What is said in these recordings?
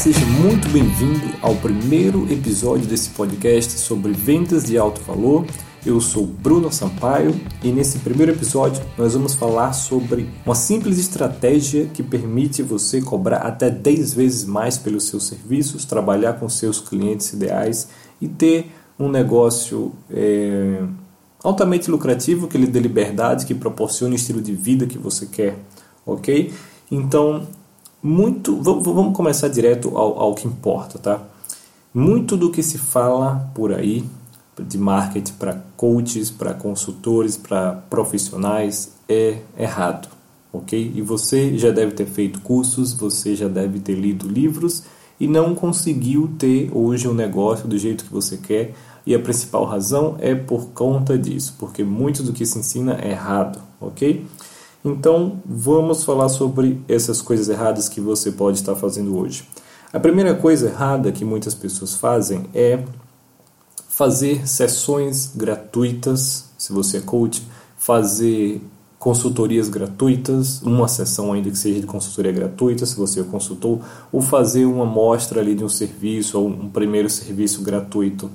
seja muito bem-vindo ao primeiro episódio desse podcast sobre vendas de alto valor. Eu sou Bruno Sampaio e nesse primeiro episódio nós vamos falar sobre uma simples estratégia que permite você cobrar até 10 vezes mais pelos seus serviços, trabalhar com seus clientes ideais e ter um negócio é, altamente lucrativo que lhe dê liberdade, que proporcione o estilo de vida que você quer, ok? Então muito. Vamos começar direto ao, ao que importa, tá? Muito do que se fala por aí de marketing para coaches, para consultores, para profissionais é errado, ok? E você já deve ter feito cursos, você já deve ter lido livros e não conseguiu ter hoje um negócio do jeito que você quer. E a principal razão é por conta disso, porque muito do que se ensina é errado, ok? Então, vamos falar sobre essas coisas erradas que você pode estar fazendo hoje. A primeira coisa errada que muitas pessoas fazem é fazer sessões gratuitas, se você é coach, fazer consultorias gratuitas, uma sessão ainda que seja de consultoria gratuita, se você é consultor, ou fazer uma amostra ali de um serviço ou um primeiro serviço gratuito,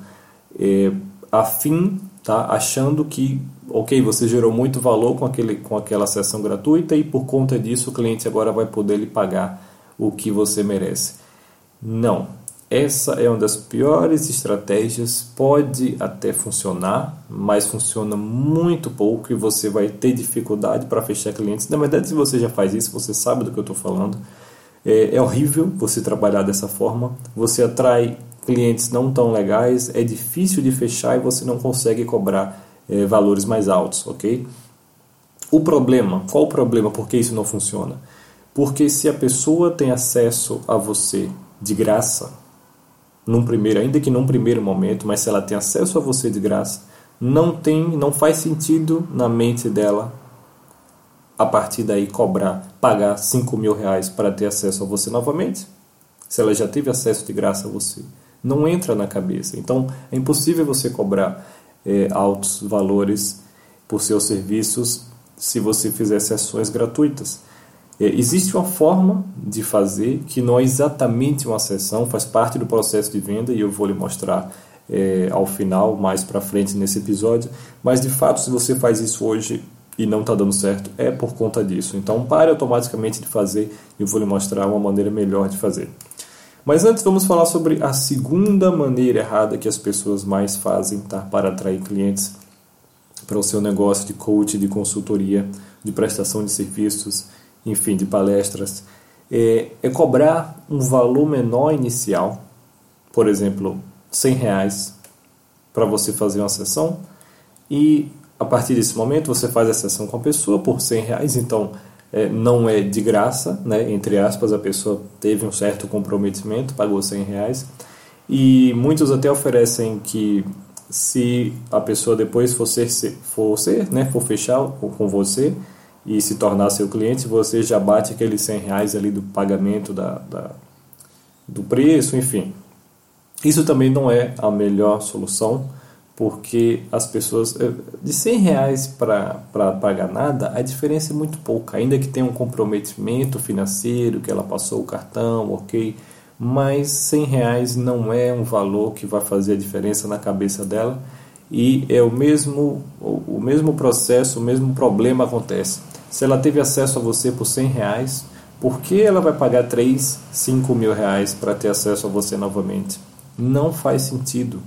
é, a fim, tá, achando que ok, você gerou muito valor com, aquele, com aquela sessão gratuita e por conta disso o cliente agora vai poder lhe pagar o que você merece. Não. Essa é uma das piores estratégias, pode até funcionar, mas funciona muito pouco e você vai ter dificuldade para fechar clientes. Na verdade, se você já faz isso, você sabe do que eu estou falando. É, é horrível você trabalhar dessa forma. Você atrai clientes não tão legais, é difícil de fechar e você não consegue cobrar é, valores mais altos, ok? O problema, qual o problema? Por que isso não funciona? Porque se a pessoa tem acesso a você de graça, num primeiro, ainda que num primeiro momento, mas se ela tem acesso a você de graça, não tem, não faz sentido na mente dela a partir daí cobrar, pagar 5 mil reais para ter acesso a você novamente, se ela já teve acesso de graça a você. Não entra na cabeça. Então é impossível você cobrar é, altos valores por seus serviços se você fizer sessões gratuitas. É, existe uma forma de fazer que não é exatamente uma sessão, faz parte do processo de venda e eu vou lhe mostrar é, ao final, mais para frente nesse episódio. Mas de fato, se você faz isso hoje e não está dando certo, é por conta disso. Então pare automaticamente de fazer e eu vou lhe mostrar uma maneira melhor de fazer. Mas antes vamos falar sobre a segunda maneira errada que as pessoas mais fazem tá, para atrair clientes para o seu negócio de coach, de consultoria, de prestação de serviços, enfim, de palestras. É, é cobrar um valor menor inicial, por exemplo, 100 reais para você fazer uma sessão e a partir desse momento você faz a sessão com a pessoa por 100 reais, então é, não é de graça, né? entre aspas, a pessoa teve um certo comprometimento, pagou 100 reais. E muitos até oferecem que se a pessoa depois for ser, for, ser, né? for fechar com você e se tornar seu cliente, você já bate aqueles 100 reais ali do pagamento da, da do preço, enfim. Isso também não é a melhor solução porque as pessoas eh, de 100 reais para pagar nada a diferença é muito pouca. Ainda que tenha um comprometimento financeiro que ela passou o cartão ok mas 100 reais não é um valor que vai fazer a diferença na cabeça dela. E é o mesmo o mesmo processo o mesmo problema acontece. Se ela teve acesso a você por 100 reais por que ela vai pagar 3, 5 mil reais para ter acesso a você novamente? Não faz sentido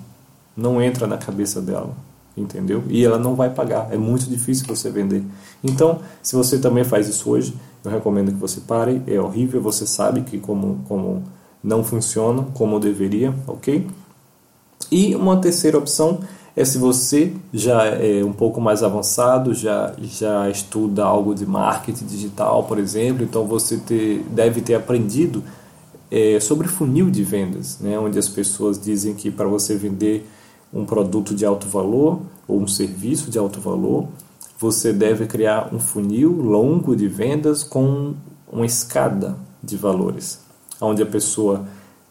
não entra na cabeça dela, entendeu? E ela não vai pagar, é muito difícil você vender. Então, se você também faz isso hoje, eu recomendo que você pare, é horrível, você sabe que como, como não funciona como deveria, ok? E uma terceira opção é se você já é um pouco mais avançado, já, já estuda algo de marketing digital, por exemplo, então você ter, deve ter aprendido é, sobre funil de vendas, né, onde as pessoas dizem que para você vender um produto de alto valor ou um serviço de alto valor, você deve criar um funil longo de vendas com uma escada de valores, onde a pessoa,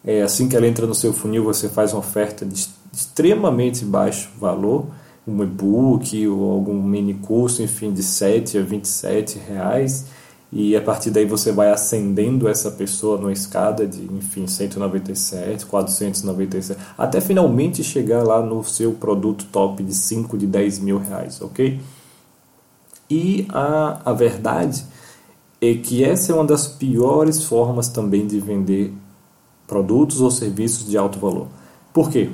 é, assim que ela entra no seu funil, você faz uma oferta de extremamente baixo valor, um e-book ou algum mini curso, enfim, de 7 a 27 reais, e a partir daí você vai ascendendo essa pessoa numa escada de, enfim, 197, 497, até finalmente chegar lá no seu produto top de 5, de 10 mil reais, ok? E a, a verdade é que essa é uma das piores formas também de vender produtos ou serviços de alto valor. Por quê?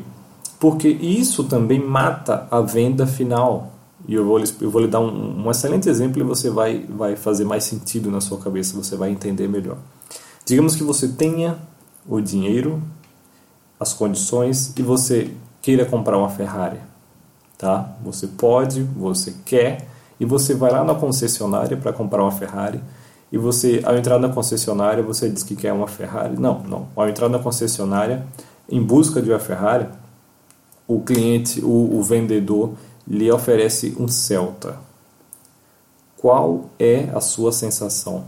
Porque isso também mata a venda final, e eu vou, eu vou lhe dar um, um excelente exemplo e você vai, vai fazer mais sentido na sua cabeça, você vai entender melhor. Digamos que você tenha o dinheiro, as condições e você queira comprar uma Ferrari, tá? Você pode, você quer e você vai lá na concessionária para comprar uma Ferrari e você, ao entrar na concessionária, você diz que quer uma Ferrari. Não, não. Ao entrar na concessionária, em busca de uma Ferrari, o cliente, o, o vendedor lhe oferece um Celta. Qual é a sua sensação?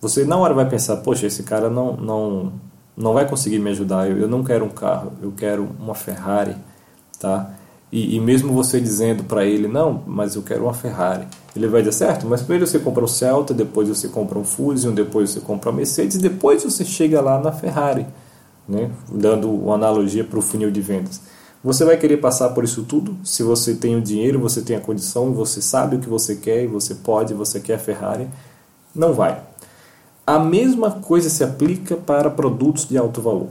Você na hora vai pensar, poxa, esse cara não, não, não vai conseguir me ajudar, eu, eu não quero um carro, eu quero uma Ferrari, tá? E, e mesmo você dizendo para ele, não, mas eu quero uma Ferrari, ele vai dizer, certo, mas primeiro você compra um Celta, depois você compra um Fusion, depois você compra uma Mercedes, depois você chega lá na Ferrari, né? dando uma analogia para o funil de vendas. Você vai querer passar por isso tudo? Se você tem o dinheiro, você tem a condição, você sabe o que você quer e você pode, você quer a Ferrari, não vai. A mesma coisa se aplica para produtos de alto valor,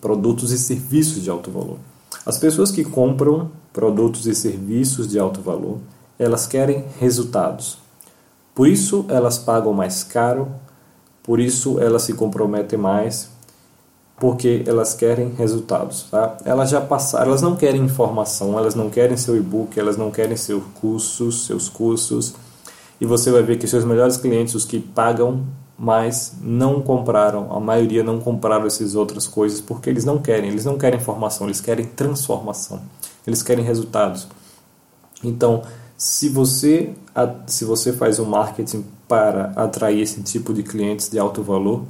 produtos e serviços de alto valor. As pessoas que compram produtos e serviços de alto valor, elas querem resultados. Por isso elas pagam mais caro, por isso elas se comprometem mais, porque elas querem resultados, tá? Elas já passaram, elas não querem informação, elas não querem seu e-book, elas não querem seus cursos, seus cursos. E você vai ver que seus melhores clientes, os que pagam mais, não compraram, a maioria não compraram essas outras coisas porque eles não querem, eles não querem informação, eles querem transformação. Eles querem resultados. Então, se você se você faz um marketing para atrair esse tipo de clientes de alto valor,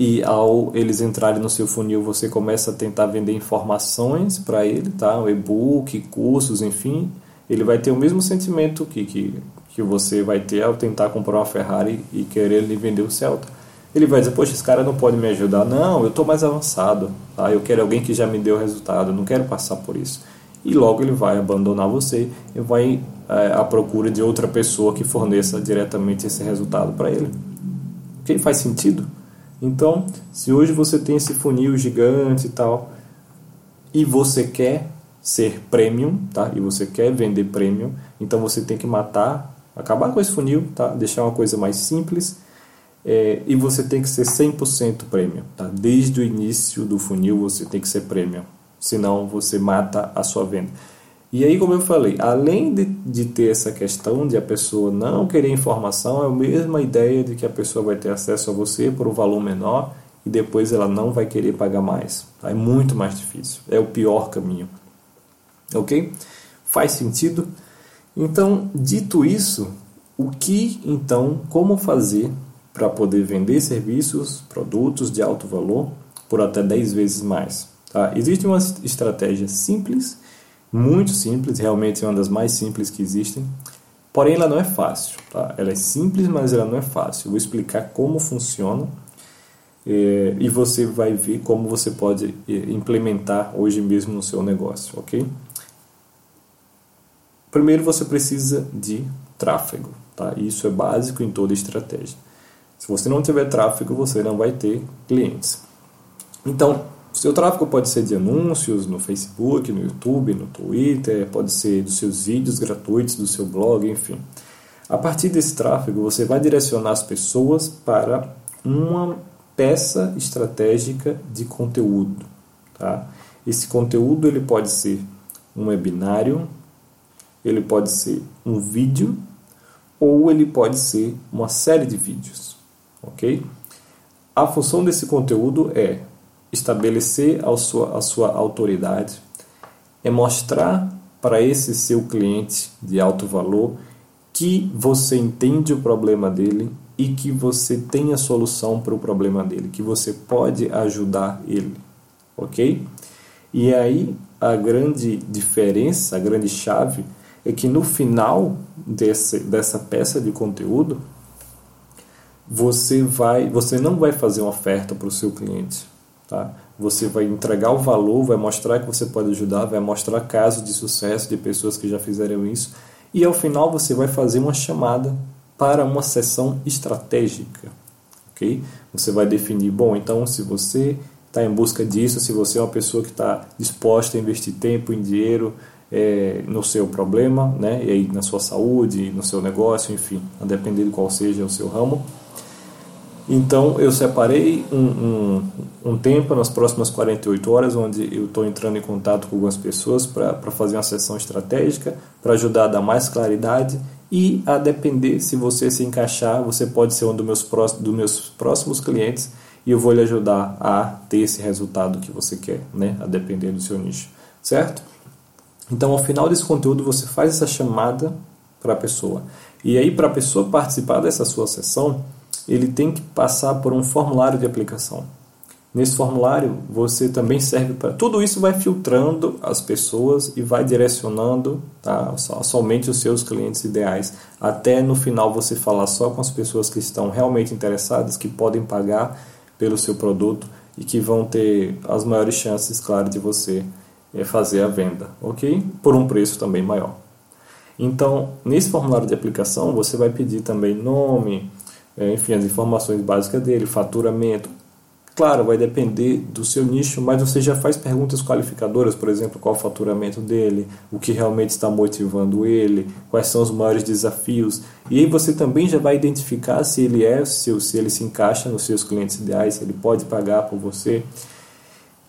e ao eles entrarem no seu funil, você começa a tentar vender informações para ele, tá? O e-book, cursos, enfim, ele vai ter o mesmo sentimento que, que, que você vai ter ao tentar comprar uma Ferrari e querer lhe vender o Celta. Ele vai dizer, poxa, esse cara não pode me ajudar. Não, eu estou mais avançado, tá? eu quero alguém que já me deu resultado, eu não quero passar por isso. E logo ele vai abandonar você e vai é, à procura de outra pessoa que forneça diretamente esse resultado para ele. Ok? Faz sentido? Então, se hoje você tem esse funil gigante e tal, e você quer ser premium, tá? E você quer vender premium, então você tem que matar, acabar com esse funil, tá? Deixar uma coisa mais simples. É, e você tem que ser 100% premium, tá? Desde o início do funil você tem que ser premium, senão você mata a sua venda. E aí, como eu falei, além de, de ter essa questão de a pessoa não querer informação, é a mesma ideia de que a pessoa vai ter acesso a você por um valor menor e depois ela não vai querer pagar mais. Tá? É muito mais difícil. É o pior caminho. Ok? Faz sentido? Então, dito isso, o que então, como fazer para poder vender serviços, produtos de alto valor por até 10 vezes mais? Tá? Existe uma estratégia simples muito simples, realmente é uma das mais simples que existem. Porém, ela não é fácil. Tá? Ela é simples, mas ela não é fácil. Vou explicar como funciona é, e você vai ver como você pode é, implementar hoje mesmo no seu negócio, ok? Primeiro, você precisa de tráfego. Tá? Isso é básico em toda estratégia. Se você não tiver tráfego, você não vai ter clientes. Então, o seu tráfego pode ser de anúncios no Facebook, no YouTube, no Twitter, pode ser dos seus vídeos gratuitos, do seu blog, enfim. A partir desse tráfego, você vai direcionar as pessoas para uma peça estratégica de conteúdo. Tá? Esse conteúdo ele pode ser um webinário, ele pode ser um vídeo ou ele pode ser uma série de vídeos, ok? A função desse conteúdo é estabelecer a sua, a sua autoridade, é mostrar para esse seu cliente de alto valor que você entende o problema dele e que você tem a solução para o problema dele, que você pode ajudar ele, ok? E aí a grande diferença, a grande chave é que no final desse, dessa peça de conteúdo você vai, você não vai fazer uma oferta para o seu cliente, tá? Você vai entregar o valor, vai mostrar que você pode ajudar, vai mostrar casos de sucesso de pessoas que já fizeram isso e ao final você vai fazer uma chamada para uma sessão estratégica, ok? Você vai definir, bom, então se você está em busca disso, se você é uma pessoa que está disposta a investir tempo e dinheiro é, no seu problema, né, e aí na sua saúde, no seu negócio, enfim, a depender de qual seja o seu ramo. Então eu separei um, um, um tempo nas próximas 48 horas, onde eu estou entrando em contato com algumas pessoas para fazer uma sessão estratégica, para ajudar a dar mais claridade e a depender se você se encaixar, você pode ser um dos meus, próximos, dos meus próximos clientes e eu vou lhe ajudar a ter esse resultado que você quer, né? a depender do seu nicho, certo? Então, ao final desse conteúdo, você faz essa chamada para a pessoa. E aí, para a pessoa participar dessa sua sessão, ele tem que passar por um formulário de aplicação. Nesse formulário, você também serve para. Tudo isso vai filtrando as pessoas e vai direcionando tá, somente os seus clientes ideais. Até no final você falar só com as pessoas que estão realmente interessadas, que podem pagar pelo seu produto e que vão ter as maiores chances, claro, de você é fazer a venda, ok? Por um preço também maior. Então, nesse formulário de aplicação, você vai pedir também nome, é, enfim, as informações básicas dele, faturamento. Claro, vai depender do seu nicho, mas você já faz perguntas qualificadoras, por exemplo, qual o faturamento dele, o que realmente está motivando ele, quais são os maiores desafios. E aí você também já vai identificar se ele é, se, se ele se encaixa nos seus clientes ideais, se ele pode pagar por você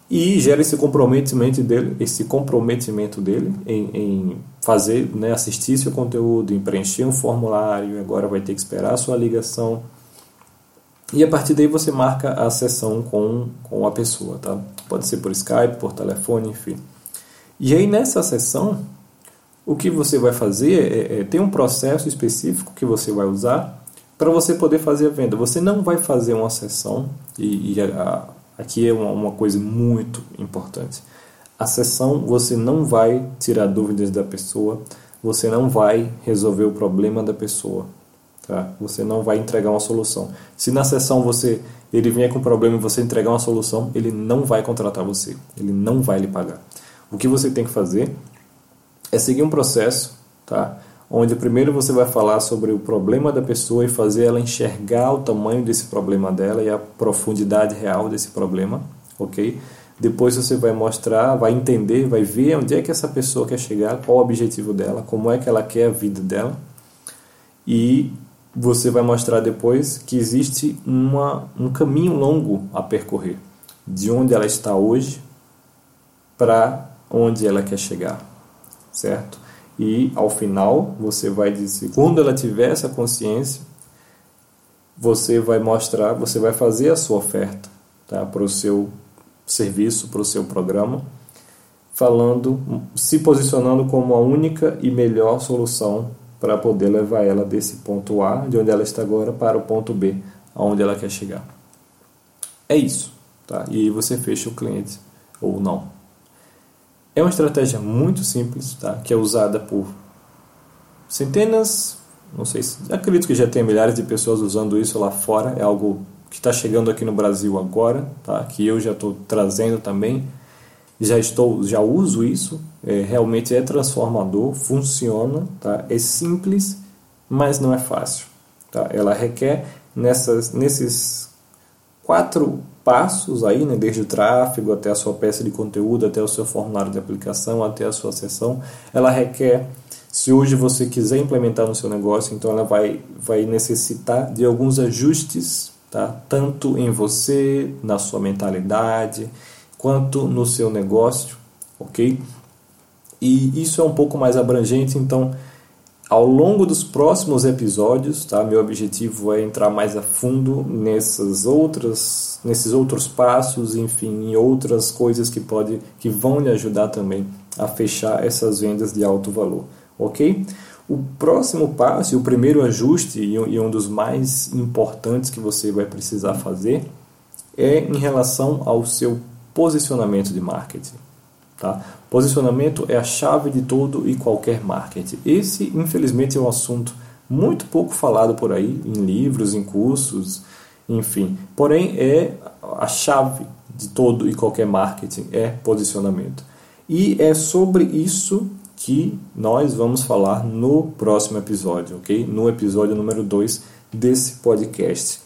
e gera esse comprometimento dele, esse comprometimento dele em, em fazer, né, assistir seu conteúdo, em preencher um formulário, agora vai ter que esperar a sua ligação. E a partir daí você marca a sessão com, com a pessoa, tá? Pode ser por Skype, por telefone, enfim. E aí nessa sessão, o que você vai fazer é, é tem um processo específico que você vai usar para você poder fazer a venda. Você não vai fazer uma sessão e, e a, Aqui é uma, uma coisa muito importante. A sessão você não vai tirar dúvidas da pessoa, você não vai resolver o problema da pessoa, tá? Você não vai entregar uma solução. Se na sessão você ele vier com um problema e você entregar uma solução, ele não vai contratar você, ele não vai lhe pagar. O que você tem que fazer é seguir um processo, tá? onde primeiro você vai falar sobre o problema da pessoa e fazer ela enxergar o tamanho desse problema dela e a profundidade real desse problema, ok? Depois você vai mostrar, vai entender, vai ver onde é que essa pessoa quer chegar, qual o objetivo dela, como é que ela quer a vida dela e você vai mostrar depois que existe uma, um caminho longo a percorrer de onde ela está hoje para onde ela quer chegar, certo? E ao final, você vai dizer, quando ela tiver essa consciência, você vai mostrar, você vai fazer a sua oferta tá, para o seu serviço, para o seu programa, falando, se posicionando como a única e melhor solução para poder levar ela desse ponto A, de onde ela está agora, para o ponto B, aonde ela quer chegar. É isso, tá? E aí você fecha o cliente ou não. É uma estratégia muito simples, tá? que é usada por centenas, não sei se. Acredito que já tem milhares de pessoas usando isso lá fora. É algo que está chegando aqui no Brasil agora, tá? que eu já estou trazendo também. Já estou, já uso isso. É, realmente é transformador, funciona, tá? É simples, mas não é fácil. Tá? Ela requer nessas, nesses quatro passos aí, né, desde o tráfego até a sua peça de conteúdo, até o seu formulário de aplicação, até a sua sessão, ela requer, se hoje você quiser implementar no seu negócio, então ela vai, vai necessitar de alguns ajustes, tá? tanto em você, na sua mentalidade, quanto no seu negócio, ok? E isso é um pouco mais abrangente, então ao longo dos próximos episódios, tá? Meu objetivo é entrar mais a fundo nessas outras, nesses outros passos, enfim, em outras coisas que pode, que vão lhe ajudar também a fechar essas vendas de alto valor, ok? O próximo passo, o primeiro ajuste e um dos mais importantes que você vai precisar fazer é em relação ao seu posicionamento de marketing. Tá? Posicionamento é a chave de todo e qualquer marketing. Esse, infelizmente, é um assunto muito pouco falado por aí, em livros, em cursos, enfim. Porém, é a chave de todo e qualquer marketing é posicionamento. E é sobre isso que nós vamos falar no próximo episódio, ok? No episódio número 2 desse podcast.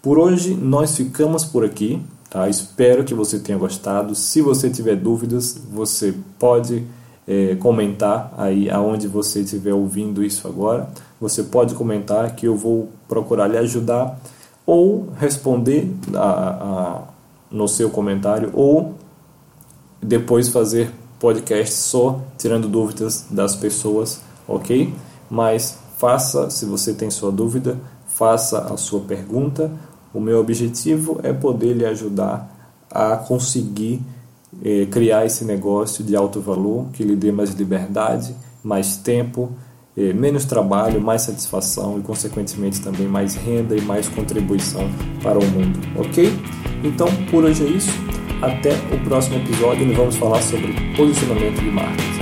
Por hoje nós ficamos por aqui, tá? Espero que você tenha gostado. Se você tiver dúvidas, você pode é, comentar aí aonde você estiver ouvindo isso agora. Você pode comentar que eu vou procurar lhe ajudar ou responder a, a, no seu comentário ou depois fazer podcast só tirando dúvidas das pessoas, ok? Mas faça, se você tem sua dúvida, faça a sua pergunta. O meu objetivo é poder lhe ajudar a conseguir eh, criar esse negócio de alto valor que lhe dê mais liberdade, mais tempo, eh, menos trabalho, mais satisfação e, consequentemente, também mais renda e mais contribuição para o mundo, ok? Então, por hoje é isso. Até o próximo episódio, onde vamos falar sobre posicionamento de marcas.